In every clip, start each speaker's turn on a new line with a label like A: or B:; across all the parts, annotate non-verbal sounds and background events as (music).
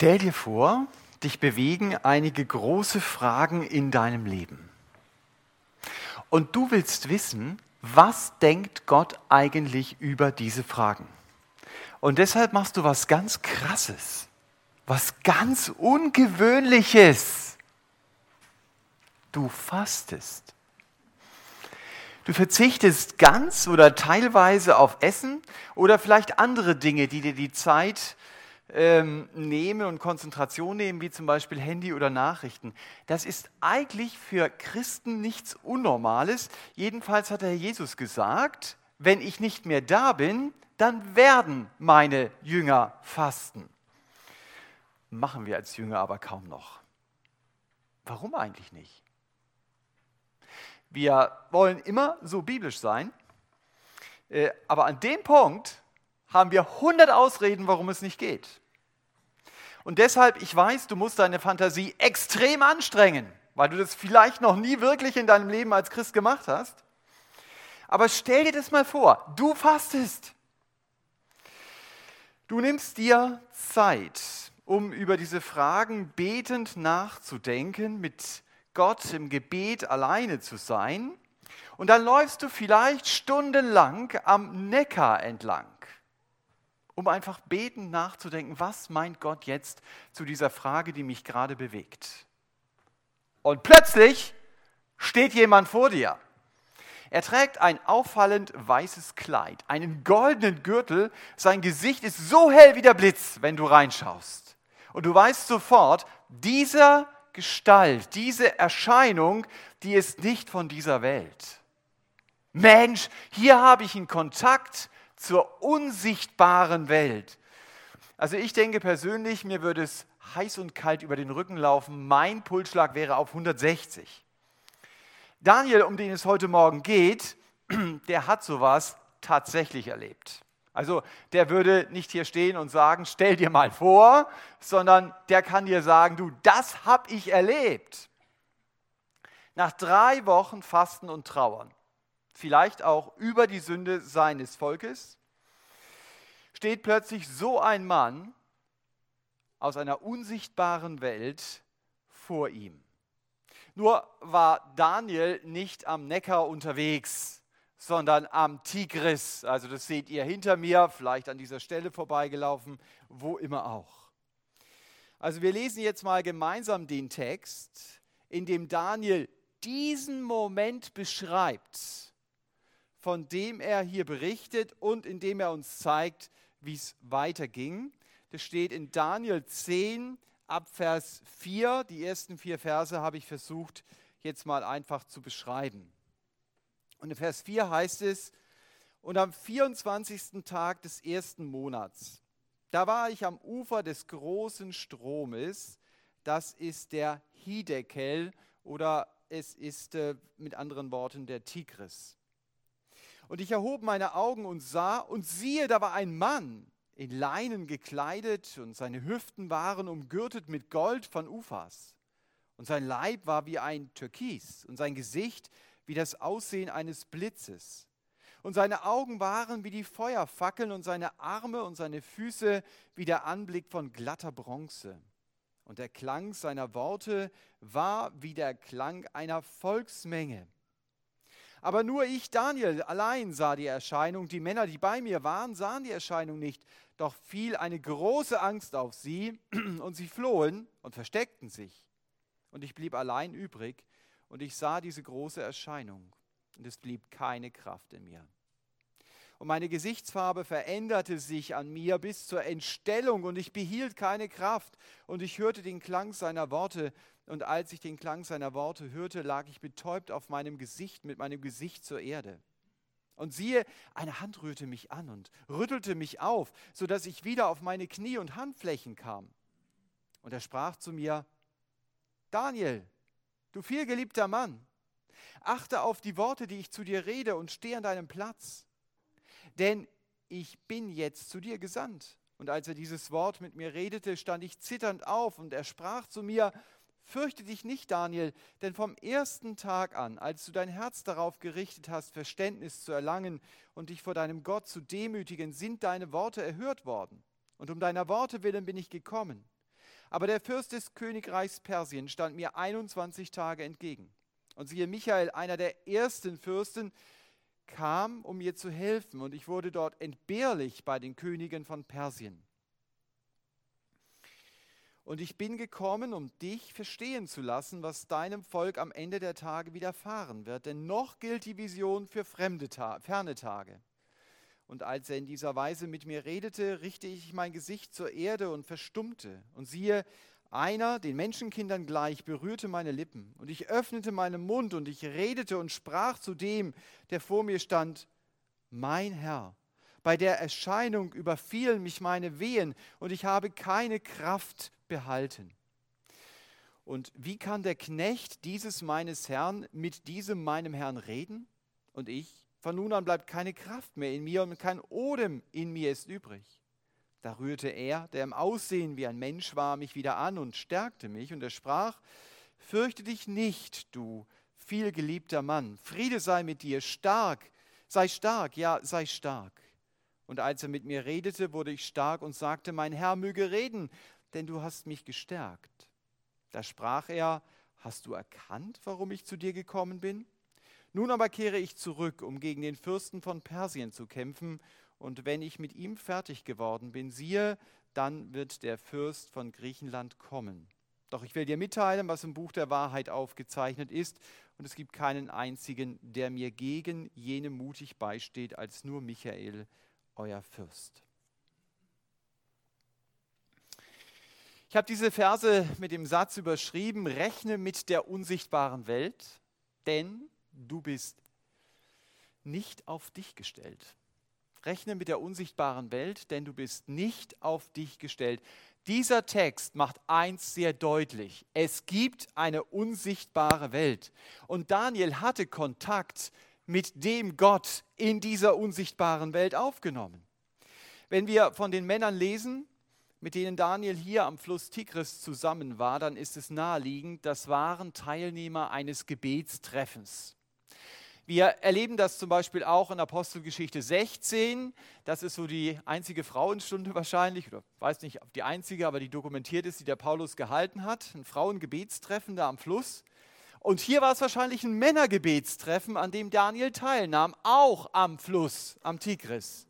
A: Stell dir vor, dich bewegen einige große Fragen in deinem Leben. Und du willst wissen, was denkt Gott eigentlich über diese Fragen? Und deshalb machst du was ganz Krasses, was ganz Ungewöhnliches. Du fastest. Du verzichtest ganz oder teilweise auf Essen oder vielleicht andere Dinge, die dir die Zeit ähm, nehmen und Konzentration nehmen, wie zum Beispiel Handy oder Nachrichten. Das ist eigentlich für Christen nichts Unnormales. Jedenfalls hat der Herr Jesus gesagt, wenn ich nicht mehr da bin, dann werden meine Jünger fasten. Machen wir als Jünger aber kaum noch. Warum eigentlich nicht? Wir wollen immer so biblisch sein, äh, aber an dem Punkt haben wir 100 Ausreden, warum es nicht geht. Und deshalb, ich weiß, du musst deine Fantasie extrem anstrengen, weil du das vielleicht noch nie wirklich in deinem Leben als Christ gemacht hast. Aber stell dir das mal vor, du fastest. Du nimmst dir Zeit, um über diese Fragen betend nachzudenken, mit Gott im Gebet alleine zu sein. Und dann läufst du vielleicht stundenlang am Neckar entlang um einfach betend nachzudenken, was meint Gott jetzt zu dieser Frage, die mich gerade bewegt. Und plötzlich steht jemand vor dir. Er trägt ein auffallend weißes Kleid, einen goldenen Gürtel, sein Gesicht ist so hell wie der Blitz, wenn du reinschaust. Und du weißt sofort, dieser Gestalt, diese Erscheinung, die ist nicht von dieser Welt. Mensch, hier habe ich einen Kontakt zur unsichtbaren Welt. Also ich denke persönlich, mir würde es heiß und kalt über den Rücken laufen. Mein Pulsschlag wäre auf 160. Daniel, um den es heute Morgen geht, (clears throat) der hat sowas tatsächlich erlebt. Also der würde nicht hier stehen und sagen, stell dir mal vor, sondern der kann dir sagen, du, das habe ich erlebt. Nach drei Wochen Fasten und Trauern vielleicht auch über die Sünde seines Volkes, steht plötzlich so ein Mann aus einer unsichtbaren Welt vor ihm. Nur war Daniel nicht am Neckar unterwegs, sondern am Tigris. Also das seht ihr hinter mir, vielleicht an dieser Stelle vorbeigelaufen, wo immer auch. Also wir lesen jetzt mal gemeinsam den Text, in dem Daniel diesen Moment beschreibt von dem er hier berichtet und in dem er uns zeigt, wie es weiterging. Das steht in Daniel 10 ab Vers 4. Die ersten vier Verse habe ich versucht jetzt mal einfach zu beschreiben. Und in Vers 4 heißt es, und am 24. Tag des ersten Monats, da war ich am Ufer des großen Stromes, das ist der Hidekel oder es ist äh, mit anderen Worten der Tigris. Und ich erhob meine Augen und sah, und siehe, da war ein Mann in Leinen gekleidet, und seine Hüften waren umgürtet mit Gold von Ufas. Und sein Leib war wie ein Türkis, und sein Gesicht wie das Aussehen eines Blitzes. Und seine Augen waren wie die Feuerfackeln, und seine Arme und seine Füße wie der Anblick von glatter Bronze. Und der Klang seiner Worte war wie der Klang einer Volksmenge aber nur ich, Daniel, allein sah die Erscheinung. Die Männer, die bei mir waren, sahen die Erscheinung nicht. Doch fiel eine große Angst auf sie (clears throat) und sie flohen und versteckten sich. Und ich blieb allein übrig und ich sah diese große Erscheinung und es blieb keine Kraft in mir. Und meine Gesichtsfarbe veränderte sich an mir bis zur Entstellung und ich behielt keine Kraft und ich hörte den Klang seiner Worte und als ich den Klang seiner Worte hörte, lag ich betäubt auf meinem Gesicht mit meinem Gesicht zur Erde. Und siehe, eine Hand rührte mich an und rüttelte mich auf, so dass ich wieder auf meine Knie und Handflächen kam. Und er sprach zu mir, Daniel, du vielgeliebter Mann, achte auf die Worte, die ich zu dir rede und steh an deinem Platz denn ich bin jetzt zu dir gesandt. Und als er dieses Wort mit mir redete, stand ich zitternd auf und er sprach zu mir, Fürchte dich nicht, Daniel, denn vom ersten Tag an, als du dein Herz darauf gerichtet hast, Verständnis zu erlangen und dich vor deinem Gott zu demütigen, sind deine Worte erhört worden. Und um deiner Worte willen bin ich gekommen. Aber der Fürst des Königreichs Persien stand mir 21 Tage entgegen. Und siehe, Michael, einer der ersten Fürsten, kam, um mir zu helfen. Und ich wurde dort entbehrlich bei den Königen von Persien. Und ich bin gekommen, um dich verstehen zu lassen, was deinem Volk am Ende der Tage widerfahren wird. Denn noch gilt die Vision für fremde Ta ferne Tage. Und als er in dieser Weise mit mir redete, richte ich mein Gesicht zur Erde und verstummte. Und siehe, einer, den Menschenkindern gleich, berührte meine Lippen. Und ich öffnete meinen Mund und ich redete und sprach zu dem, der vor mir stand, mein Herr. Bei der Erscheinung überfielen mich meine Wehen und ich habe keine Kraft behalten. Und wie kann der Knecht dieses meines Herrn mit diesem meinem Herrn reden? Und ich? Von nun an bleibt keine Kraft mehr in mir und kein Odem in mir ist übrig. Da rührte er, der im Aussehen wie ein Mensch war, mich wieder an und stärkte mich, und er sprach, Fürchte dich nicht, du vielgeliebter Mann, Friede sei mit dir, stark, sei stark, ja, sei stark. Und als er mit mir redete, wurde ich stark und sagte, mein Herr möge reden, denn du hast mich gestärkt. Da sprach er, hast du erkannt, warum ich zu dir gekommen bin? Nun aber kehre ich zurück, um gegen den Fürsten von Persien zu kämpfen, und wenn ich mit ihm fertig geworden bin, siehe, dann wird der Fürst von Griechenland kommen. Doch ich will dir mitteilen, was im Buch der Wahrheit aufgezeichnet ist, und es gibt keinen einzigen, der mir gegen jene mutig beisteht, als nur Michael, euer Fürst. Ich habe diese Verse mit dem Satz überschrieben, rechne mit der unsichtbaren Welt, denn du bist nicht auf dich gestellt. Rechne mit der unsichtbaren Welt, denn du bist nicht auf dich gestellt. Dieser Text macht eins sehr deutlich. Es gibt eine unsichtbare Welt. Und Daniel hatte Kontakt mit dem Gott in dieser unsichtbaren Welt aufgenommen. Wenn wir von den Männern lesen, mit denen Daniel hier am Fluss Tigris zusammen war, dann ist es naheliegend, das waren Teilnehmer eines Gebetstreffens. Wir erleben das zum Beispiel auch in Apostelgeschichte 16. Das ist so die einzige Frauenstunde wahrscheinlich, oder weiß nicht, die einzige, aber die dokumentiert ist, die der Paulus gehalten hat. Ein Frauengebetstreffen da am Fluss. Und hier war es wahrscheinlich ein Männergebetstreffen, an dem Daniel teilnahm, auch am Fluss, am Tigris.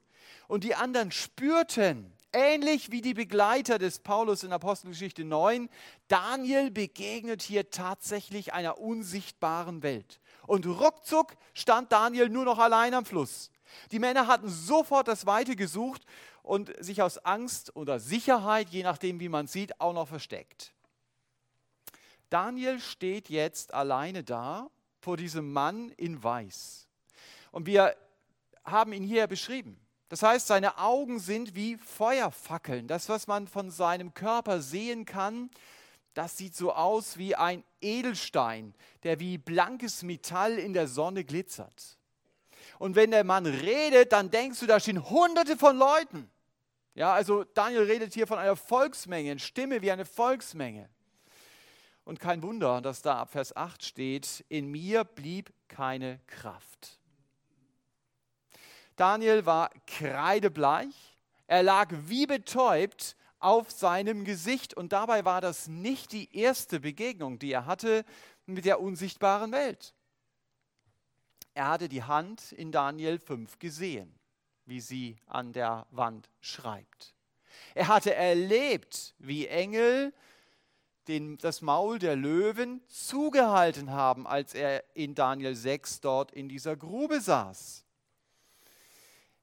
A: Und die anderen spürten, Ähnlich wie die Begleiter des Paulus in Apostelgeschichte 9, Daniel begegnet hier tatsächlich einer unsichtbaren Welt. Und ruckzuck stand Daniel nur noch allein am Fluss. Die Männer hatten sofort das Weite gesucht und sich aus Angst oder Sicherheit, je nachdem wie man sieht, auch noch versteckt. Daniel steht jetzt alleine da vor diesem Mann in Weiß. Und wir haben ihn hier beschrieben. Das heißt, seine Augen sind wie Feuerfackeln. Das, was man von seinem Körper sehen kann, das sieht so aus wie ein Edelstein, der wie blankes Metall in der Sonne glitzert. Und wenn der Mann redet, dann denkst du, da stehen hunderte von Leuten. Ja, also Daniel redet hier von einer Volksmenge, eine Stimme wie eine Volksmenge. Und kein Wunder, dass da ab Vers 8 steht, in mir blieb keine Kraft. Daniel war kreidebleich, er lag wie betäubt auf seinem Gesicht und dabei war das nicht die erste Begegnung, die er hatte mit der unsichtbaren Welt. Er hatte die Hand in Daniel 5 gesehen, wie sie an der Wand schreibt. Er hatte erlebt, wie Engel den, das Maul der Löwen zugehalten haben, als er in Daniel 6 dort in dieser Grube saß.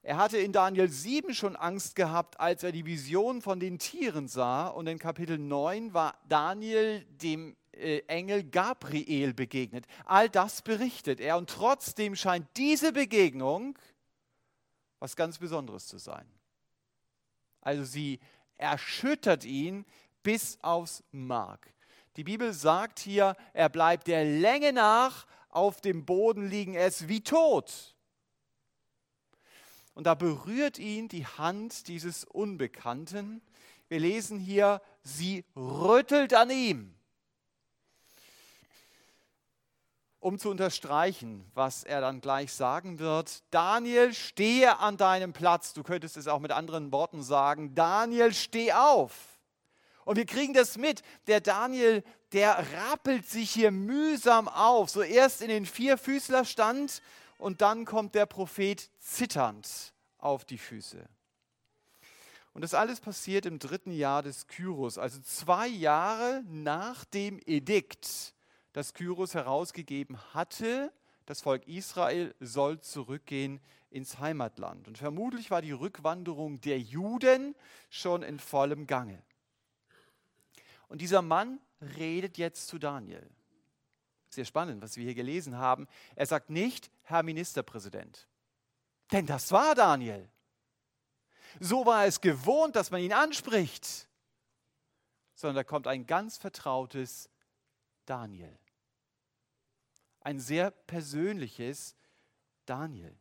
A: Er hatte in Daniel 7 schon Angst gehabt, als er die Vision von den Tieren sah. Und in Kapitel 9 war Daniel dem äh, Engel Gabriel begegnet. All das berichtet er. Und trotzdem scheint diese Begegnung was ganz Besonderes zu sein. Also sie erschüttert ihn bis aufs Mark. Die Bibel sagt hier, er bleibt der Länge nach auf dem Boden liegen, ist wie tot. Und da berührt ihn die Hand dieses Unbekannten. Wir lesen hier, sie rüttelt an ihm. Um zu unterstreichen, was er dann gleich sagen wird, Daniel, stehe an deinem Platz. Du könntest es auch mit anderen Worten sagen, Daniel, steh auf. Und wir kriegen das mit. Der Daniel, der rappelt sich hier mühsam auf. So erst in den Vierfüßlerstand und dann kommt der Prophet zitternd auf die Füße. Und das alles passiert im dritten Jahr des Kyros, also zwei Jahre nach dem Edikt, das Kyros herausgegeben hatte. Das Volk Israel soll zurückgehen ins Heimatland. Und vermutlich war die Rückwanderung der Juden schon in vollem Gange. Und dieser Mann redet jetzt zu Daniel. Sehr spannend, was wir hier gelesen haben. Er sagt nicht, Herr Ministerpräsident. Denn das war Daniel. So war es gewohnt, dass man ihn anspricht. Sondern da kommt ein ganz vertrautes Daniel. Ein sehr persönliches Daniel.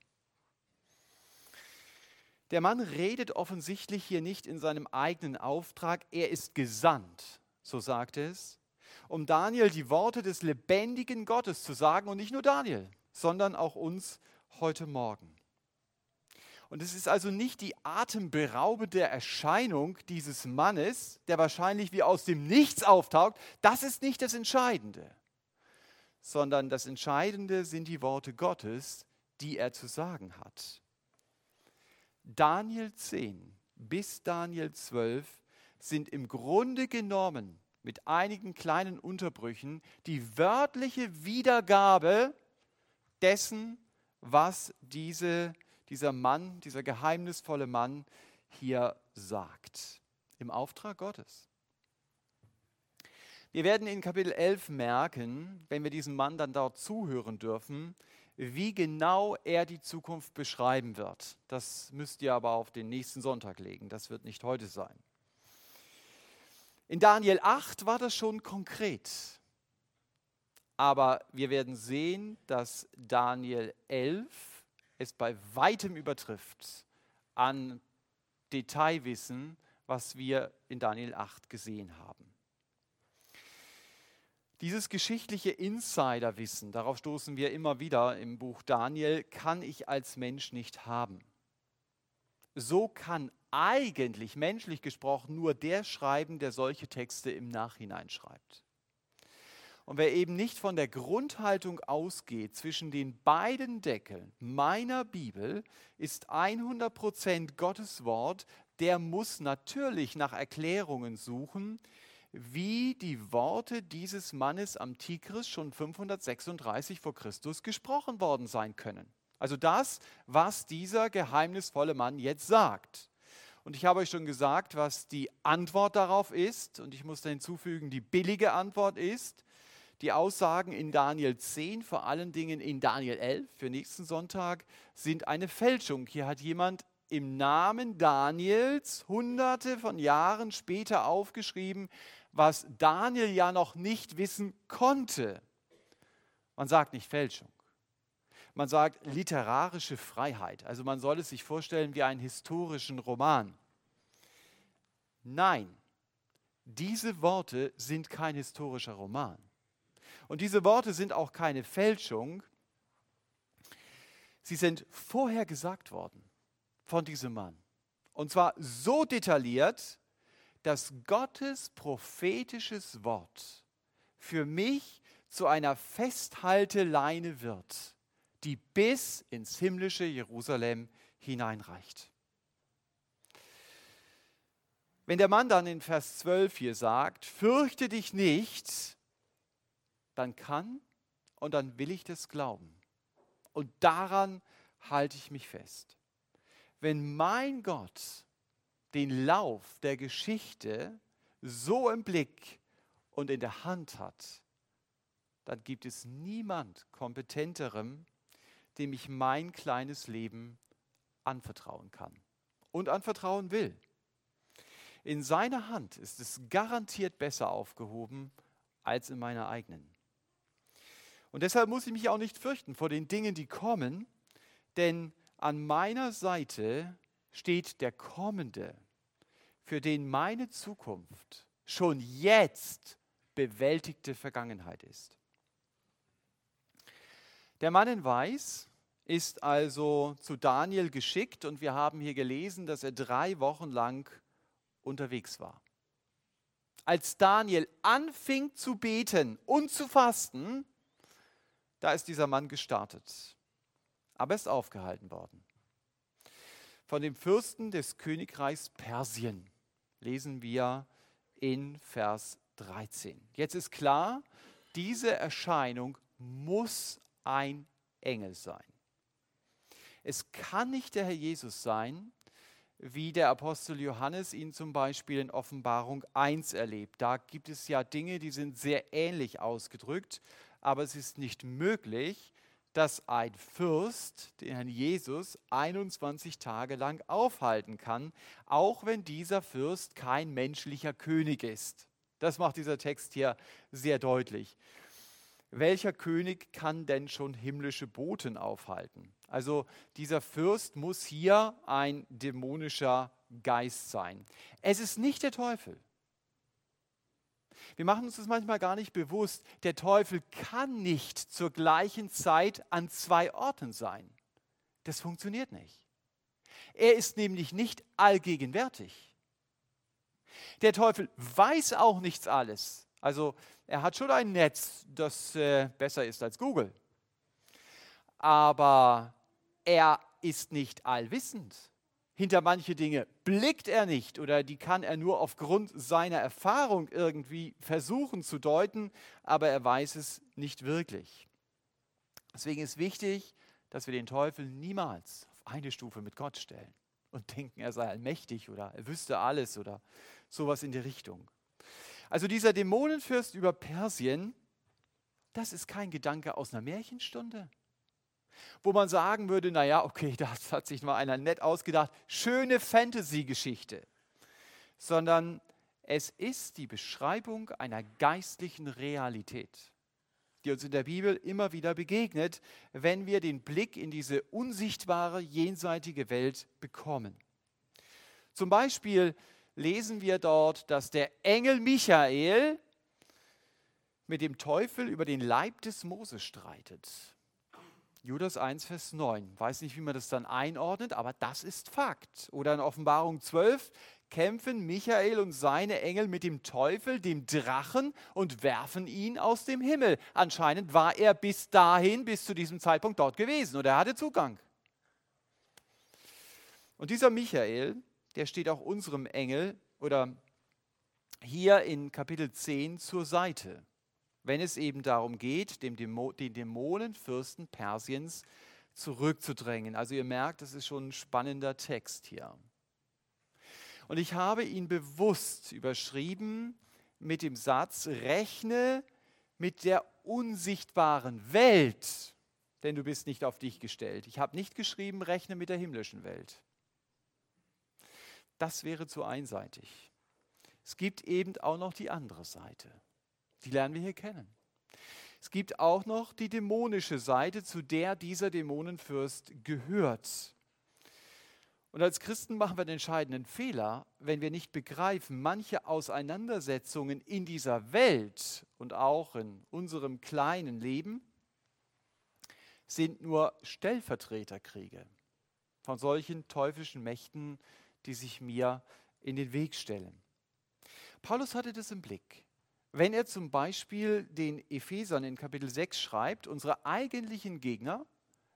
A: Der Mann redet offensichtlich hier nicht in seinem eigenen Auftrag, er ist gesandt, so sagt es, um Daniel die Worte des lebendigen Gottes zu sagen und nicht nur Daniel, sondern auch uns heute Morgen. Und es ist also nicht die atemberaubende Erscheinung dieses Mannes, der wahrscheinlich wie aus dem Nichts auftaucht, das ist nicht das Entscheidende, sondern das Entscheidende sind die Worte Gottes, die er zu sagen hat. Daniel 10 bis Daniel 12 sind im Grunde genommen mit einigen kleinen Unterbrüchen die wörtliche Wiedergabe dessen, was diese, dieser Mann, dieser geheimnisvolle Mann hier sagt, im Auftrag Gottes. Wir werden in Kapitel 11 merken, wenn wir diesem Mann dann dort zuhören dürfen, wie genau er die Zukunft beschreiben wird. Das müsst ihr aber auf den nächsten Sonntag legen, das wird nicht heute sein. In Daniel 8 war das schon konkret. Aber wir werden sehen, dass Daniel 11 es bei weitem übertrifft an Detailwissen, was wir in Daniel 8 gesehen haben. Dieses geschichtliche Insiderwissen, darauf stoßen wir immer wieder im Buch Daniel, kann ich als Mensch nicht haben. So kann eigentlich, menschlich gesprochen, nur der schreiben, der solche Texte im Nachhinein schreibt. Und wer eben nicht von der Grundhaltung ausgeht zwischen den beiden Deckeln meiner Bibel, ist 100% Gottes Wort, der muss natürlich nach Erklärungen suchen, wie die Worte dieses Mannes am Tigris schon 536 vor Christus gesprochen worden sein können. Also das, was dieser geheimnisvolle Mann jetzt sagt. Und ich habe euch schon gesagt, was die Antwort darauf ist. Und ich muss da hinzufügen, die billige Antwort ist, die Aussagen in Daniel 10, vor allen Dingen in Daniel 11 für nächsten Sonntag, sind eine Fälschung. Hier hat jemand im Namen Daniels hunderte von Jahren später aufgeschrieben, was Daniel ja noch nicht wissen konnte. Man sagt nicht Fälschung. Man sagt literarische Freiheit. Also man soll es sich vorstellen wie einen historischen Roman. Nein, diese Worte sind kein historischer Roman. Und diese Worte sind auch keine Fälschung. Sie sind vorher gesagt worden von diesem Mann. Und zwar so detailliert, dass Gottes prophetisches Wort für mich zu einer Festhalteleine wird, die bis ins himmlische Jerusalem hineinreicht. Wenn der Mann dann in Vers 12 hier sagt, fürchte dich nicht, dann kann und dann will ich das glauben. Und daran halte ich mich fest. Wenn mein Gott den Lauf der Geschichte so im Blick und in der Hand hat, dann gibt es niemand kompetenterem, dem ich mein kleines Leben anvertrauen kann und anvertrauen will. In seiner Hand ist es garantiert besser aufgehoben als in meiner eigenen. Und deshalb muss ich mich auch nicht fürchten vor den Dingen, die kommen, denn an meiner Seite steht der Kommende, für den meine Zukunft schon jetzt bewältigte Vergangenheit ist. Der Mann in Weiß ist also zu Daniel geschickt und wir haben hier gelesen, dass er drei Wochen lang unterwegs war. als Daniel anfing zu beten und zu fasten, da ist dieser Mann gestartet. Aber er ist aufgehalten worden. Von dem Fürsten des Königreichs Persien lesen wir in Vers 13. Jetzt ist klar, diese Erscheinung muss ein Engel sein. Es kann nicht der Herr Jesus sein, wie der Apostel Johannes ihn zum Beispiel in Offenbarung 1 erlebt. Da gibt es ja Dinge, die sind sehr ähnlich ausgedrückt, aber es ist nicht möglich, dass ein Fürst den Herrn Jesus 21 Tage lang aufhalten kann, auch wenn dieser Fürst kein menschlicher König ist. Das macht dieser Text hier sehr deutlich. Welcher König kann denn schon himmlische Boten aufhalten? Also dieser Fürst muss hier ein dämonischer Geist sein. Es ist nicht der Teufel. Wir machen uns das manchmal gar nicht bewusst. Der Teufel kann nicht zur gleichen Zeit an zwei Orten sein. Das funktioniert nicht. Er ist nämlich nicht allgegenwärtig. Der Teufel weiß auch nichts alles. Also er hat schon ein Netz, das äh, besser ist als Google. Aber er ist nicht allwissend. Hinter manche Dinge blickt er nicht oder die kann er nur aufgrund seiner Erfahrung irgendwie versuchen zu deuten, aber er weiß es nicht wirklich. Deswegen ist wichtig, dass wir den Teufel niemals auf eine Stufe mit Gott stellen und denken, er sei allmächtig oder er wüsste alles oder sowas in die Richtung. Also dieser Dämonenfürst über Persien, das ist kein Gedanke aus einer Märchenstunde wo man sagen würde, naja, okay, (laughs) das hat sich mal einer nett ausgedacht, schöne Fantasy-Geschichte, sondern es ist die Beschreibung einer geistlichen Realität, die uns in der Bibel immer wieder begegnet, wenn wir den Blick in diese unsichtbare, jenseitige Welt bekommen. Zum Beispiel lesen wir dort, dass der Engel Michael mit dem Teufel über den Leib des Moses streitet. Judas 1, Vers 9. Weiß nicht, wie man das dann einordnet, aber das ist Fakt. Oder in Offenbarung 12 kämpfen Michael und seine Engel mit dem Teufel, dem Drachen, und werfen ihn aus dem Himmel. Anscheinend war er bis dahin, bis zu diesem Zeitpunkt dort gewesen oder er hatte Zugang. Und dieser Michael, der steht auch unserem Engel oder hier in Kapitel 10 zur Seite wenn es eben darum geht, den, Dämo den Dämonenfürsten Persiens zurückzudrängen. Also ihr merkt, das ist schon ein spannender Text hier. Und ich habe ihn bewusst überschrieben mit dem Satz, rechne mit der unsichtbaren Welt, denn du bist nicht auf dich gestellt. Ich habe nicht geschrieben, rechne mit der himmlischen Welt. Das wäre zu einseitig. Es gibt eben auch noch die andere Seite. Die lernen wir hier kennen. Es gibt auch noch die dämonische Seite, zu der dieser Dämonenfürst gehört. Und als Christen machen wir den entscheidenden Fehler, wenn wir nicht begreifen, manche Auseinandersetzungen in dieser Welt und auch in unserem kleinen Leben sind nur Stellvertreterkriege von solchen teuflischen Mächten, die sich mir in den Weg stellen. Paulus hatte das im Blick wenn er zum Beispiel den Ephesern in Kapitel 6 schreibt, unsere eigentlichen Gegner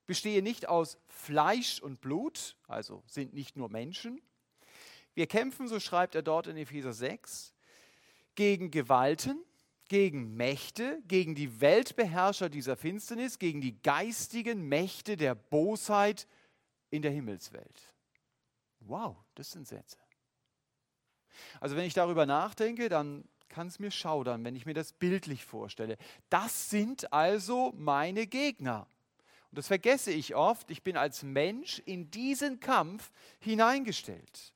A: bestehen nicht aus Fleisch und Blut, also sind nicht nur Menschen. Wir kämpfen, so schreibt er dort in Epheser 6, gegen Gewalten, gegen Mächte, gegen die Weltbeherrscher dieser Finsternis, gegen die geistigen Mächte der Bosheit in der Himmelswelt. Wow, das sind Sätze. Also wenn ich darüber nachdenke, dann kann es mir schaudern, wenn ich mir das bildlich vorstelle. Das sind also meine Gegner. Und das vergesse ich oft. Ich bin als Mensch in diesen Kampf hineingestellt.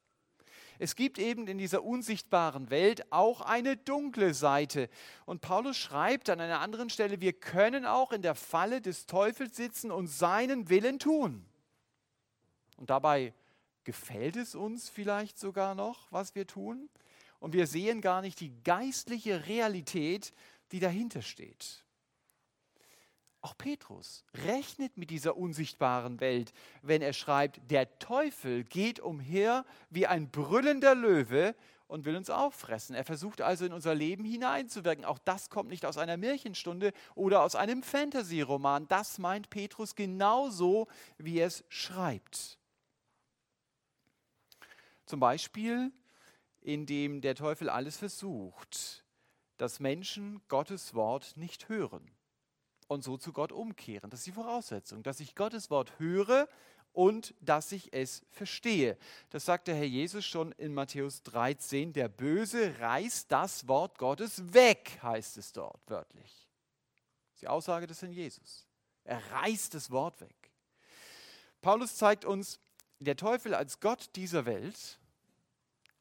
A: Es gibt eben in dieser unsichtbaren Welt auch eine dunkle Seite. Und Paulus schreibt an einer anderen Stelle, wir können auch in der Falle des Teufels sitzen und seinen Willen tun. Und dabei gefällt es uns vielleicht sogar noch, was wir tun und wir sehen gar nicht die geistliche Realität, die dahinter steht. Auch Petrus rechnet mit dieser unsichtbaren Welt, wenn er schreibt, der Teufel geht umher wie ein brüllender Löwe und will uns auffressen. Er versucht also in unser Leben hineinzuwirken. Auch das kommt nicht aus einer Märchenstunde oder aus einem Fantasy-Roman. Das meint Petrus genauso, wie er es schreibt. Zum Beispiel, indem der Teufel alles versucht, dass Menschen Gottes Wort nicht hören und so zu Gott umkehren. Das ist die Voraussetzung, dass ich Gottes Wort höre und dass ich es verstehe. Das sagt der Herr Jesus schon in Matthäus 13. Der Böse reißt das Wort Gottes weg, heißt es dort wörtlich. Das ist die Aussage des Herrn Jesus. Er reißt das Wort weg. Paulus zeigt uns, der Teufel als Gott dieser Welt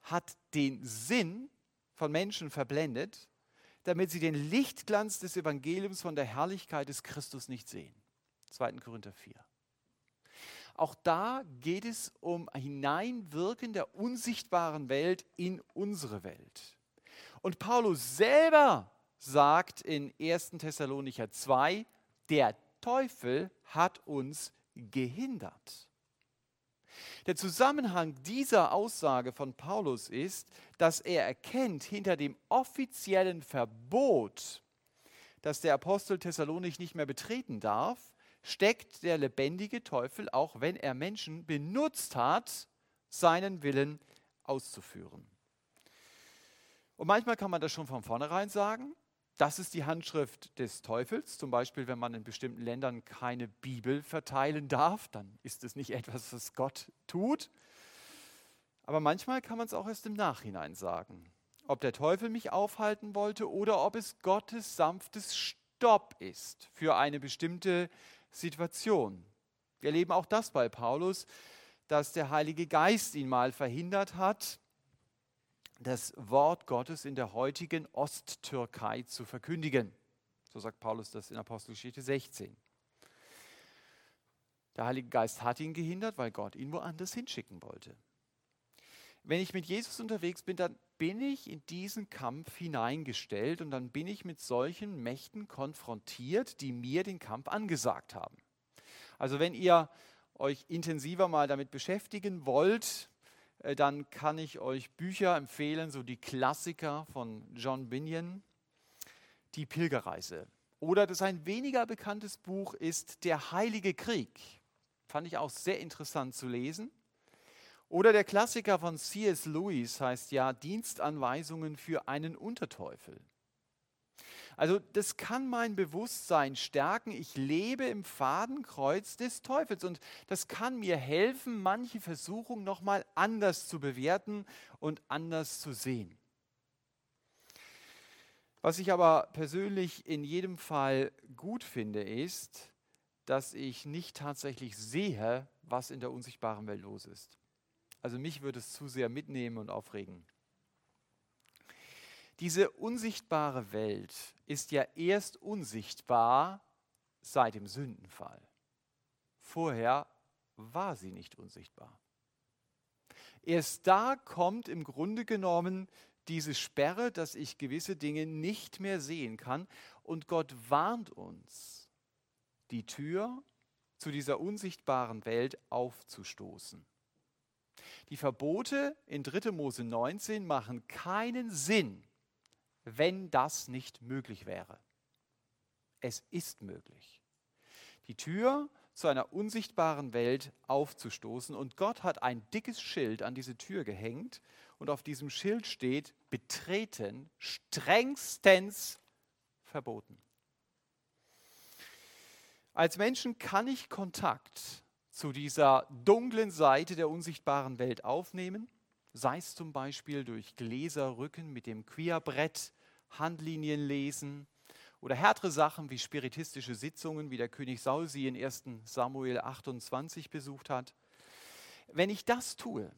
A: hat den Sinn von Menschen verblendet, damit sie den Lichtglanz des Evangeliums von der Herrlichkeit des Christus nicht sehen. 2. Korinther 4. Auch da geht es um Hineinwirken der unsichtbaren Welt in unsere Welt. Und Paulus selber sagt in 1. Thessalonicher 2, der Teufel hat uns gehindert. Der Zusammenhang dieser Aussage von Paulus ist, dass er erkennt, hinter dem offiziellen Verbot, dass der Apostel Thessalonich nicht mehr betreten darf, steckt der lebendige Teufel, auch wenn er Menschen benutzt hat, seinen Willen auszuführen. Und manchmal kann man das schon von vornherein sagen. Das ist die Handschrift des Teufels. Zum Beispiel, wenn man in bestimmten Ländern keine Bibel verteilen darf, dann ist es nicht etwas, was Gott tut. Aber manchmal kann man es auch erst im Nachhinein sagen. Ob der Teufel mich aufhalten wollte oder ob es Gottes sanftes Stopp ist für eine bestimmte Situation. Wir erleben auch das bei Paulus, dass der Heilige Geist ihn mal verhindert hat, das Wort Gottes in der heutigen Osttürkei zu verkündigen. So sagt Paulus das in Apostelgeschichte 16. Der Heilige Geist hat ihn gehindert, weil Gott ihn woanders hinschicken wollte. Wenn ich mit Jesus unterwegs bin, dann bin ich in diesen Kampf hineingestellt und dann bin ich mit solchen Mächten konfrontiert, die mir den Kampf angesagt haben. Also wenn ihr euch intensiver mal damit beschäftigen wollt, dann kann ich euch Bücher empfehlen, so die Klassiker von John Binion, Die Pilgerreise. Oder das ein weniger bekanntes Buch ist Der Heilige Krieg. Fand ich auch sehr interessant zu lesen. Oder der Klassiker von C.S. Lewis heißt ja Dienstanweisungen für einen Unterteufel. Also das kann mein Bewusstsein stärken. Ich lebe im Fadenkreuz des Teufels und das kann mir helfen, manche Versuchung nochmal anders zu bewerten und anders zu sehen. Was ich aber persönlich in jedem Fall gut finde, ist, dass ich nicht tatsächlich sehe, was in der unsichtbaren Welt los ist. Also mich würde es zu sehr mitnehmen und aufregen. Diese unsichtbare Welt ist ja erst unsichtbar seit dem Sündenfall. Vorher war sie nicht unsichtbar. Erst da kommt im Grunde genommen diese Sperre, dass ich gewisse Dinge nicht mehr sehen kann. Und Gott warnt uns, die Tür zu dieser unsichtbaren Welt aufzustoßen. Die Verbote in 3. Mose 19 machen keinen Sinn, wenn das nicht möglich wäre. Es ist möglich. Die Tür zu einer unsichtbaren Welt aufzustoßen und Gott hat ein dickes Schild an diese Tür gehängt und auf diesem Schild steht betreten strengstens verboten. Als Menschen kann ich Kontakt zu dieser dunklen Seite der unsichtbaren Welt aufnehmen, sei es zum Beispiel durch Gläserrücken mit dem Queerbrett, Handlinien lesen oder härtere Sachen wie spiritistische Sitzungen, wie der König Saul sie in 1 Samuel 28 besucht hat. Wenn ich das tue,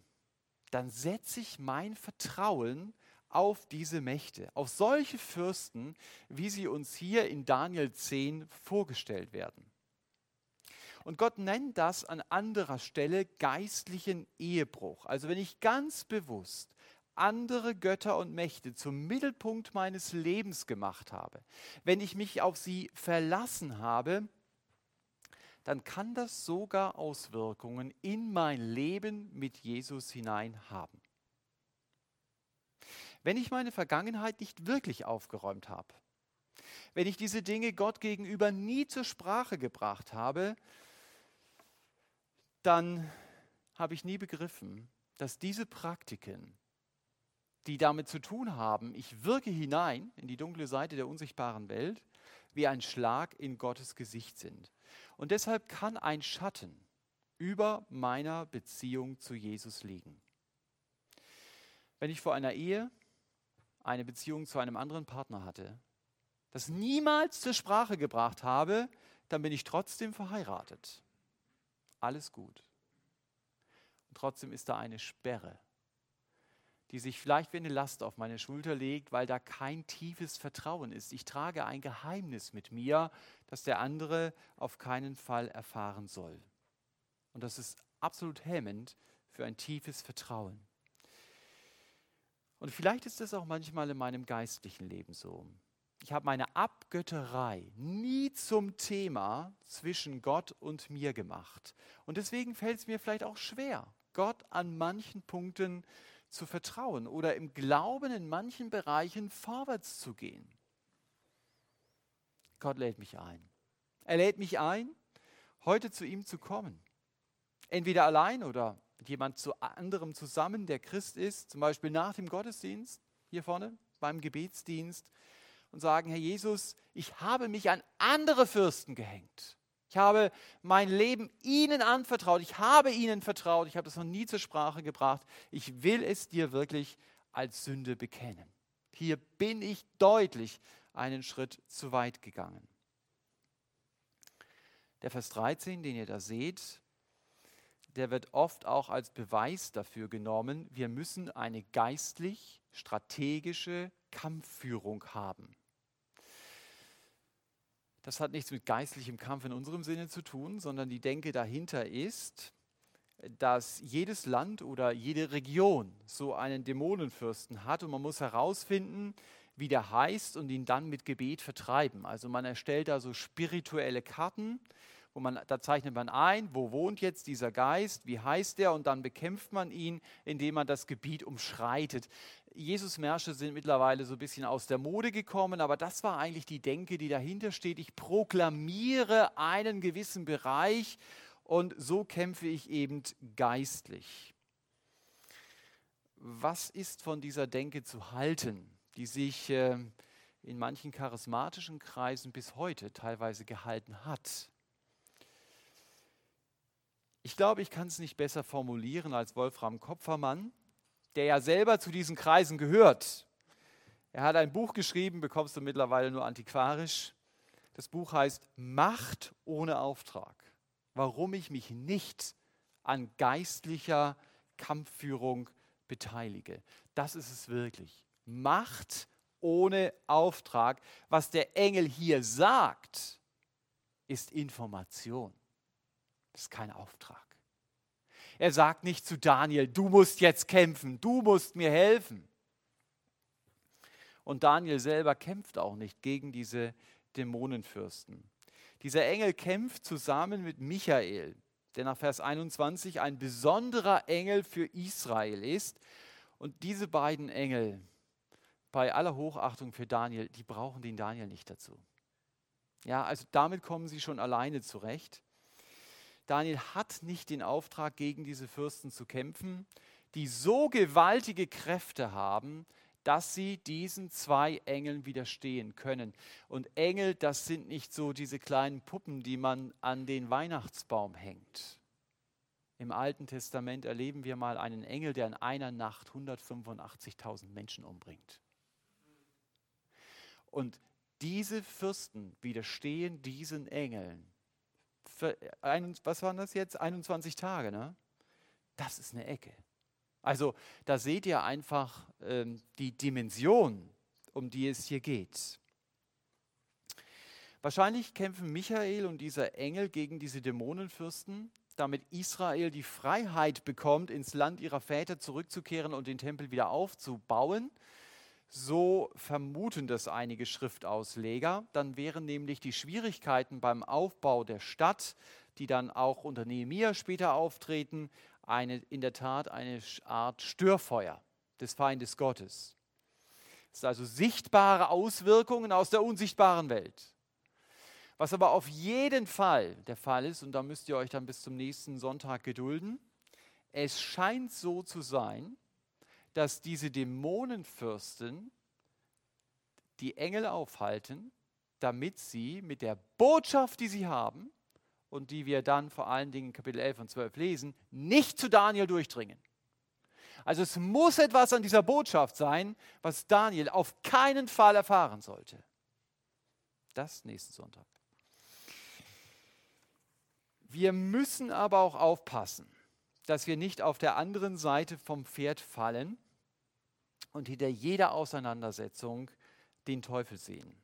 A: dann setze ich mein Vertrauen auf diese Mächte, auf solche Fürsten, wie sie uns hier in Daniel 10 vorgestellt werden. Und Gott nennt das an anderer Stelle geistlichen Ehebruch. Also wenn ich ganz bewusst andere Götter und Mächte zum Mittelpunkt meines Lebens gemacht habe, wenn ich mich auf sie verlassen habe, dann kann das sogar Auswirkungen in mein Leben mit Jesus hinein haben. wenn ich meine Vergangenheit nicht wirklich aufgeräumt habe, wenn ich diese Dinge Gott gegenüber nie zur Sprache gebracht habe, dann habe ich nie begriffen, dass diese Praktiken, die damit zu tun haben, ich wirke hinein in die dunkle Seite der unsichtbaren Welt, wie ein Schlag in Gottes Gesicht sind. Und deshalb kann ein Schatten über meiner Beziehung zu Jesus liegen. Wenn ich vor einer Ehe eine Beziehung zu einem anderen Partner hatte, das niemals zur Sprache gebracht habe, dann bin ich trotzdem verheiratet. Alles gut. Und trotzdem ist da eine Sperre, die sich vielleicht wie eine Last auf meine Schulter legt, weil da kein tiefes Vertrauen ist. Ich trage ein Geheimnis mit mir, das der andere auf keinen Fall erfahren soll. Und das ist absolut hemmend für ein tiefes Vertrauen. Und vielleicht ist das auch manchmal in meinem geistlichen Leben so. Ich habe meine Abgötterei nie zum Thema zwischen Gott und mir gemacht. Und deswegen fällt es mir vielleicht auch schwer, Gott an manchen Punkten zu vertrauen oder im Glauben in manchen Bereichen vorwärts zu gehen. Gott lädt mich ein. Er lädt mich ein, heute zu ihm zu kommen. Entweder allein oder mit jemand zu anderem zusammen, der Christ ist, zum Beispiel nach dem Gottesdienst, hier vorne beim Gebetsdienst und sagen, Herr Jesus, ich habe mich an andere Fürsten gehängt. Ich habe mein Leben ihnen anvertraut. Ich habe ihnen vertraut. Ich habe das noch nie zur Sprache gebracht. Ich will es dir wirklich als Sünde bekennen. Hier bin ich deutlich einen Schritt zu weit gegangen. Der Vers 13, den ihr da seht, der wird oft auch als Beweis dafür genommen, wir müssen eine geistlich strategische Kampfführung haben. Das hat nichts mit geistlichem Kampf in unserem Sinne zu tun, sondern die Denke dahinter ist, dass jedes Land oder jede Region so einen Dämonenfürsten hat und man muss herausfinden, wie der heißt und ihn dann mit Gebet vertreiben. Also man erstellt da so spirituelle Karten, wo man, da zeichnet man ein, wo wohnt jetzt dieser Geist, wie heißt der und dann bekämpft man ihn, indem man das Gebiet umschreitet. Jesus-Märsche sind mittlerweile so ein bisschen aus der Mode gekommen, aber das war eigentlich die Denke, die dahinter steht. Ich proklamiere einen gewissen Bereich und so kämpfe ich eben geistlich. Was ist von dieser Denke zu halten, die sich äh, in manchen charismatischen Kreisen bis heute teilweise gehalten hat? Ich glaube, ich kann es nicht besser formulieren als Wolfram Kopfermann der ja selber zu diesen Kreisen gehört. Er hat ein Buch geschrieben, bekommst du mittlerweile nur antiquarisch. Das Buch heißt Macht ohne Auftrag. Warum ich mich nicht an geistlicher Kampfführung beteilige. Das ist es wirklich. Macht ohne Auftrag. Was der Engel hier sagt, ist Information. Das ist kein Auftrag. Er sagt nicht zu Daniel, du musst jetzt kämpfen, du musst mir helfen. Und Daniel selber kämpft auch nicht gegen diese Dämonenfürsten. Dieser Engel kämpft zusammen mit Michael, der nach Vers 21 ein besonderer Engel für Israel ist. Und diese beiden Engel, bei aller Hochachtung für Daniel, die brauchen den Daniel nicht dazu. Ja, also damit kommen sie schon alleine zurecht. Daniel hat nicht den Auftrag, gegen diese Fürsten zu kämpfen, die so gewaltige Kräfte haben, dass sie diesen zwei Engeln widerstehen können. Und Engel, das sind nicht so diese kleinen Puppen, die man an den Weihnachtsbaum hängt. Im Alten Testament erleben wir mal einen Engel, der in einer Nacht 185.000 Menschen umbringt. Und diese Fürsten widerstehen diesen Engeln was waren das jetzt? 21 Tage, ne? Das ist eine Ecke. Also da seht ihr einfach ähm, die Dimension, um die es hier geht. Wahrscheinlich kämpfen Michael und dieser Engel gegen diese Dämonenfürsten, damit Israel die Freiheit bekommt, ins Land ihrer Väter zurückzukehren und den Tempel wieder aufzubauen. So vermuten das einige Schriftausleger. Dann wären nämlich die Schwierigkeiten beim Aufbau der Stadt, die dann auch unter Nehemia später auftreten, eine, in der Tat eine Art Störfeuer des Feindes Gottes. Das sind also sichtbare Auswirkungen aus der unsichtbaren Welt. Was aber auf jeden Fall der Fall ist, und da müsst ihr euch dann bis zum nächsten Sonntag gedulden, es scheint so zu sein, dass diese Dämonenfürsten die Engel aufhalten, damit sie mit der Botschaft, die sie haben und die wir dann vor allen Dingen in Kapitel 11 und 12 lesen, nicht zu Daniel durchdringen. Also es muss etwas an dieser Botschaft sein, was Daniel auf keinen Fall erfahren sollte. Das nächsten Sonntag. Wir müssen aber auch aufpassen, dass wir nicht auf der anderen Seite vom Pferd fallen und hinter jeder Auseinandersetzung den Teufel sehen.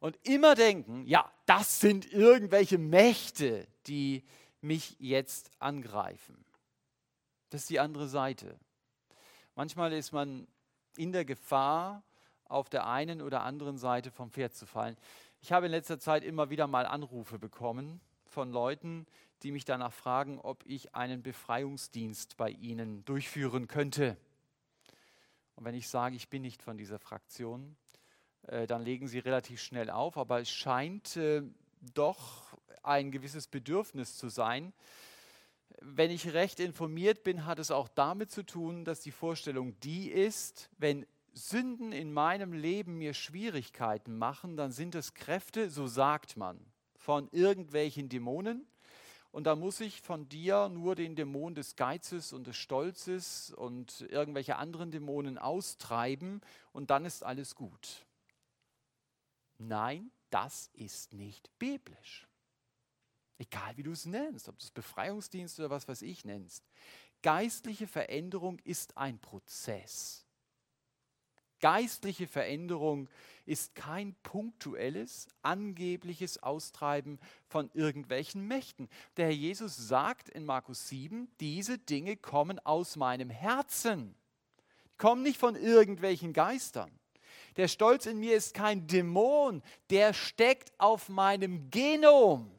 A: Und immer denken, ja, das sind irgendwelche Mächte, die mich jetzt angreifen. Das ist die andere Seite. Manchmal ist man in der Gefahr, auf der einen oder anderen Seite vom Pferd zu fallen. Ich habe in letzter Zeit immer wieder mal Anrufe bekommen von Leuten, die mich danach fragen, ob ich einen Befreiungsdienst bei ihnen durchführen könnte. Und wenn ich sage, ich bin nicht von dieser Fraktion, äh, dann legen sie relativ schnell auf. Aber es scheint äh, doch ein gewisses Bedürfnis zu sein. Wenn ich recht informiert bin, hat es auch damit zu tun, dass die Vorstellung die ist, wenn Sünden in meinem Leben mir Schwierigkeiten machen, dann sind es Kräfte, so sagt man, von irgendwelchen Dämonen. Und da muss ich von dir nur den Dämon des Geizes und des Stolzes und irgendwelche anderen Dämonen austreiben und dann ist alles gut. Nein, das ist nicht biblisch. Egal wie du es nennst, ob du es Befreiungsdienst oder was weiß ich nennst. Geistliche Veränderung ist ein Prozess. Geistliche Veränderung ist kein punktuelles, angebliches Austreiben von irgendwelchen Mächten. Der Herr Jesus sagt in Markus 7, diese Dinge kommen aus meinem Herzen, kommen nicht von irgendwelchen Geistern. Der Stolz in mir ist kein Dämon, der steckt auf meinem Genom.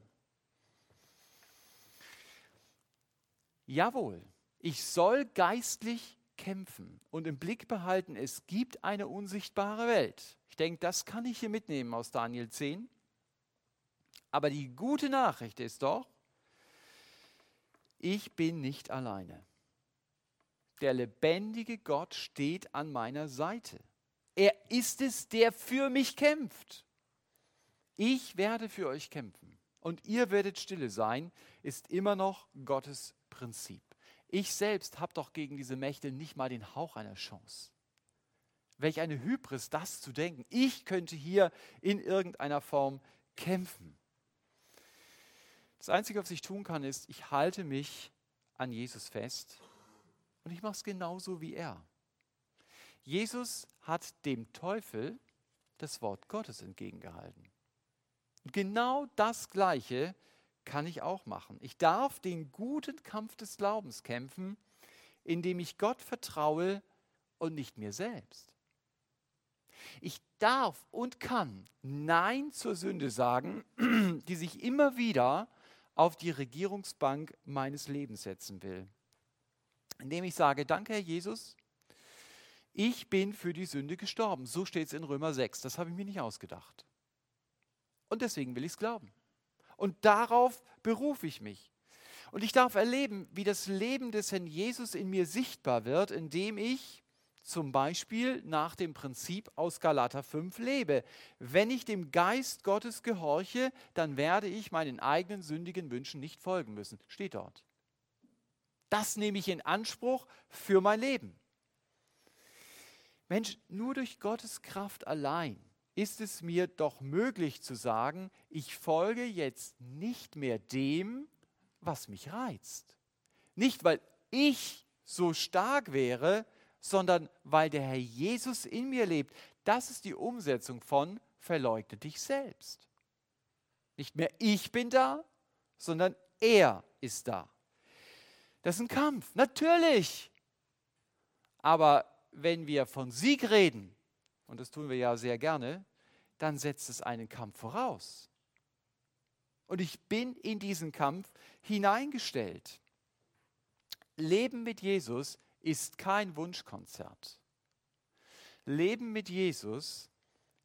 A: Jawohl, ich soll geistlich kämpfen und im Blick behalten, es gibt eine unsichtbare Welt. Ich denke, das kann ich hier mitnehmen aus Daniel 10. Aber die gute Nachricht ist doch, ich bin nicht alleine. Der lebendige Gott steht an meiner Seite. Er ist es, der für mich kämpft. Ich werde für euch kämpfen und ihr werdet stille sein, ist immer noch Gottes Prinzip. Ich selbst habe doch gegen diese Mächte nicht mal den Hauch einer Chance. Welch eine Hybris, das zu denken. Ich könnte hier in irgendeiner Form kämpfen. Das Einzige, was ich tun kann, ist, ich halte mich an Jesus fest und ich mache es genauso wie er. Jesus hat dem Teufel das Wort Gottes entgegengehalten. Und genau das Gleiche kann ich auch machen. Ich darf den guten Kampf des Glaubens kämpfen, indem ich Gott vertraue und nicht mir selbst. Ich darf und kann Nein zur Sünde sagen, (clears throat) die sich immer wieder auf die Regierungsbank meines Lebens setzen will. Indem ich sage, danke Herr Jesus, ich bin für die Sünde gestorben. So steht es in Römer 6. Das habe ich mir nicht ausgedacht. Und deswegen will ich es glauben. Und darauf berufe ich mich. Und ich darf erleben, wie das Leben des Herrn Jesus in mir sichtbar wird, indem ich zum Beispiel nach dem Prinzip aus Galater 5 lebe. Wenn ich dem Geist Gottes gehorche, dann werde ich meinen eigenen sündigen Wünschen nicht folgen müssen. Steht dort. Das nehme ich in Anspruch für mein Leben. Mensch, nur durch Gottes Kraft allein ist es mir doch möglich zu sagen, ich folge jetzt nicht mehr dem, was mich reizt. Nicht, weil ich so stark wäre, sondern weil der Herr Jesus in mir lebt. Das ist die Umsetzung von verleugne dich selbst. Nicht mehr ich bin da, sondern er ist da. Das ist ein Kampf, natürlich. Aber wenn wir von Sieg reden, und das tun wir ja sehr gerne, dann setzt es einen Kampf voraus. Und ich bin in diesen Kampf hineingestellt. Leben mit Jesus ist kein Wunschkonzert. Leben mit Jesus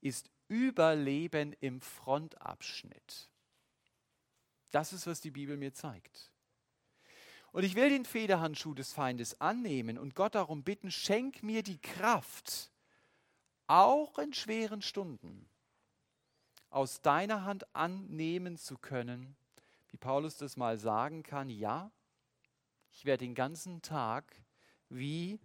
A: ist Überleben im Frontabschnitt. Das ist, was die Bibel mir zeigt. Und ich will den Federhandschuh des Feindes annehmen und Gott darum bitten, schenk mir die Kraft, auch in schweren Stunden, aus deiner Hand annehmen zu können, wie Paulus das mal sagen kann, ja, ich werde den ganzen Tag wie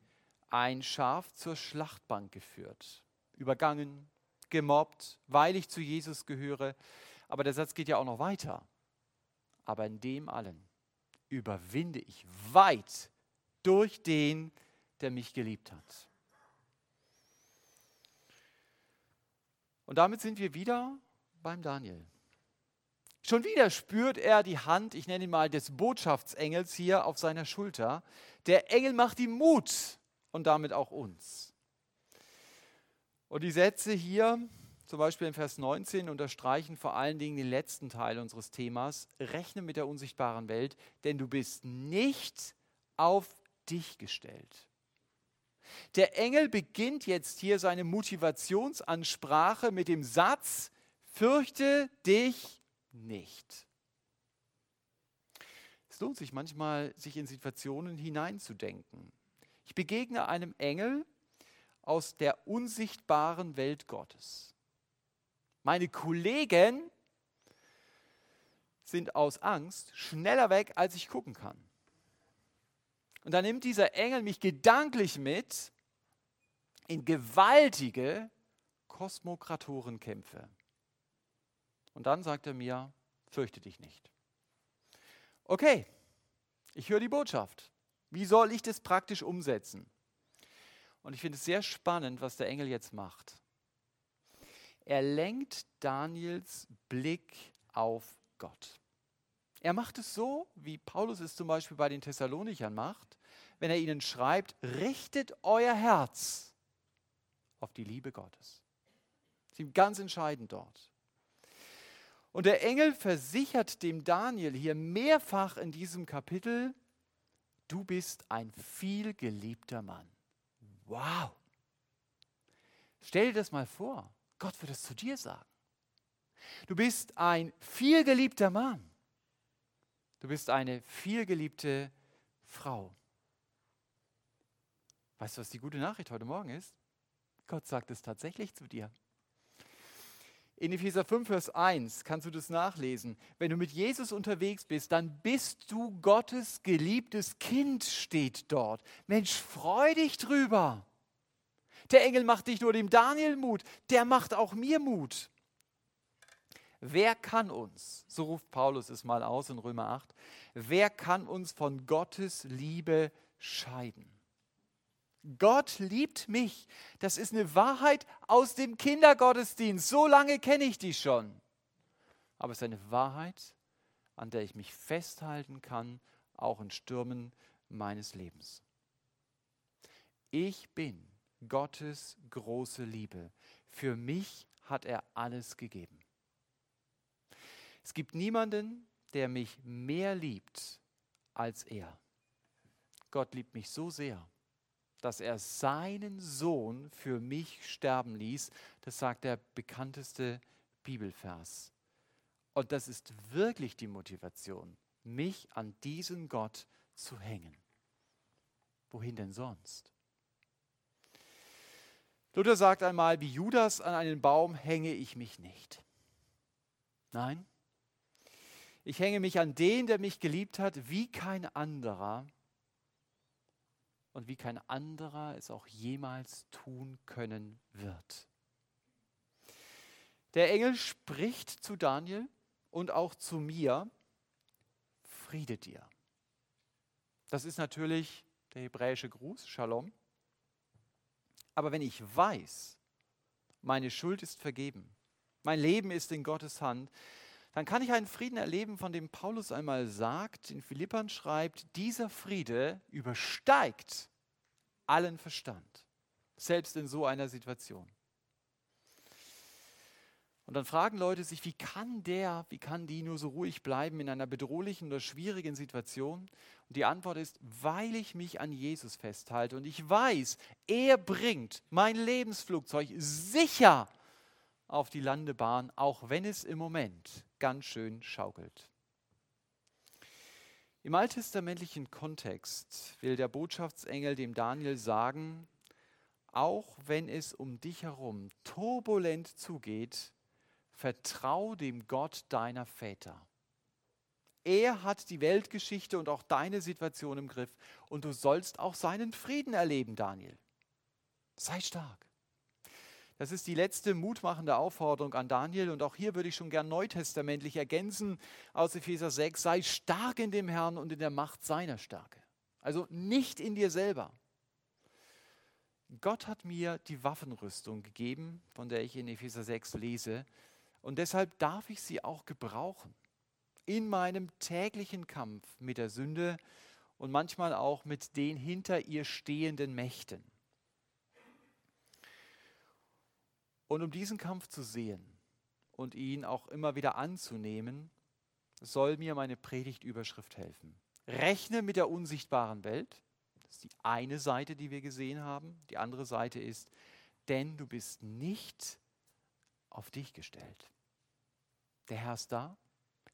A: ein Schaf zur Schlachtbank geführt, übergangen, gemobbt, weil ich zu Jesus gehöre. Aber der Satz geht ja auch noch weiter. Aber in dem allen überwinde ich weit durch den, der mich geliebt hat. Und damit sind wir wieder beim Daniel. Schon wieder spürt er die Hand, ich nenne ihn mal des Botschaftsengels hier auf seiner Schulter. Der Engel macht ihm Mut und damit auch uns. Und die Sätze hier, zum Beispiel in Vers 19, unterstreichen vor allen Dingen den letzten Teil unseres Themas. Rechne mit der unsichtbaren Welt, denn du bist nicht auf dich gestellt. Der Engel beginnt jetzt hier seine Motivationsansprache mit dem Satz, fürchte dich nicht. Es lohnt sich manchmal, sich in Situationen hineinzudenken. Ich begegne einem Engel aus der unsichtbaren Welt Gottes. Meine Kollegen sind aus Angst schneller weg, als ich gucken kann. Und dann nimmt dieser Engel mich gedanklich mit in gewaltige Kosmokratorenkämpfe. Und dann sagt er mir, fürchte dich nicht. Okay, ich höre die Botschaft. Wie soll ich das praktisch umsetzen? Und ich finde es sehr spannend, was der Engel jetzt macht. Er lenkt Daniels Blick auf Gott. Er macht es so, wie Paulus es zum Beispiel bei den Thessalonichern macht, wenn er ihnen schreibt, richtet euer Herz auf die Liebe Gottes. Das ist ganz entscheidend dort. Und der Engel versichert dem Daniel hier mehrfach in diesem Kapitel, du bist ein vielgeliebter Mann. Wow. Stell dir das mal vor. Gott wird es zu dir sagen. Du bist ein vielgeliebter Mann. Du bist eine vielgeliebte Frau. Weißt du, was die gute Nachricht heute Morgen ist? Gott sagt es tatsächlich zu dir. In Epheser 5, Vers 1 kannst du das nachlesen. Wenn du mit Jesus unterwegs bist, dann bist du Gottes geliebtes Kind, steht dort. Mensch, freu dich drüber. Der Engel macht nicht nur dem Daniel Mut, der macht auch mir Mut. Wer kann uns, so ruft Paulus es mal aus in Römer 8, wer kann uns von Gottes Liebe scheiden? Gott liebt mich. Das ist eine Wahrheit aus dem Kindergottesdienst. So lange kenne ich die schon. Aber es ist eine Wahrheit, an der ich mich festhalten kann, auch in Stürmen meines Lebens. Ich bin Gottes große Liebe. Für mich hat er alles gegeben. Es gibt niemanden, der mich mehr liebt als er. Gott liebt mich so sehr, dass er seinen Sohn für mich sterben ließ. Das sagt der bekannteste Bibelvers. Und das ist wirklich die Motivation, mich an diesen Gott zu hängen. Wohin denn sonst? Luther sagt einmal, wie Judas an einen Baum hänge ich mich nicht. Nein, ich hänge mich an den, der mich geliebt hat, wie kein anderer und wie kein anderer es auch jemals tun können wird. Der Engel spricht zu Daniel und auch zu mir, Friede dir. Das ist natürlich der hebräische Gruß, Shalom. Aber wenn ich weiß, meine Schuld ist vergeben, mein Leben ist in Gottes Hand, dann kann ich einen Frieden erleben, von dem Paulus einmal sagt, in Philippern schreibt, dieser Friede übersteigt allen Verstand, selbst in so einer Situation. Und dann fragen Leute sich, wie kann der, wie kann die nur so ruhig bleiben in einer bedrohlichen oder schwierigen Situation? Und die Antwort ist, weil ich mich an Jesus festhalte und ich weiß, er bringt mein Lebensflugzeug sicher auf die Landebahn, auch wenn es im Moment ganz schön schaukelt. Im alttestamentlichen Kontext will der Botschaftsengel dem Daniel sagen, auch wenn es um dich herum turbulent zugeht, vertrau dem Gott deiner Väter. Er hat die Weltgeschichte und auch deine Situation im Griff und du sollst auch seinen Frieden erleben, Daniel. Sei stark. Das ist die letzte mutmachende Aufforderung an Daniel und auch hier würde ich schon gern neutestamentlich ergänzen aus Epheser 6, sei stark in dem Herrn und in der Macht seiner Stärke. Also nicht in dir selber. Gott hat mir die Waffenrüstung gegeben, von der ich in Epheser 6 lese, und deshalb darf ich sie auch gebrauchen in meinem täglichen Kampf mit der Sünde und manchmal auch mit den hinter ihr stehenden Mächten. Und um diesen Kampf zu sehen und ihn auch immer wieder anzunehmen, soll mir meine Predigtüberschrift helfen. Rechne mit der unsichtbaren Welt. Das ist die eine Seite, die wir gesehen haben. Die andere Seite ist, denn du bist nicht auf dich gestellt. Der Herr ist da,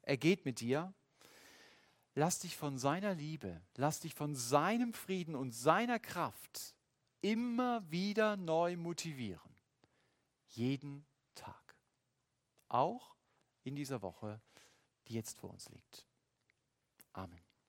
A: er geht mit dir. Lass dich von seiner Liebe, lass dich von seinem Frieden und seiner Kraft immer wieder neu motivieren. Jeden Tag. Auch in dieser Woche, die jetzt vor uns liegt. Amen.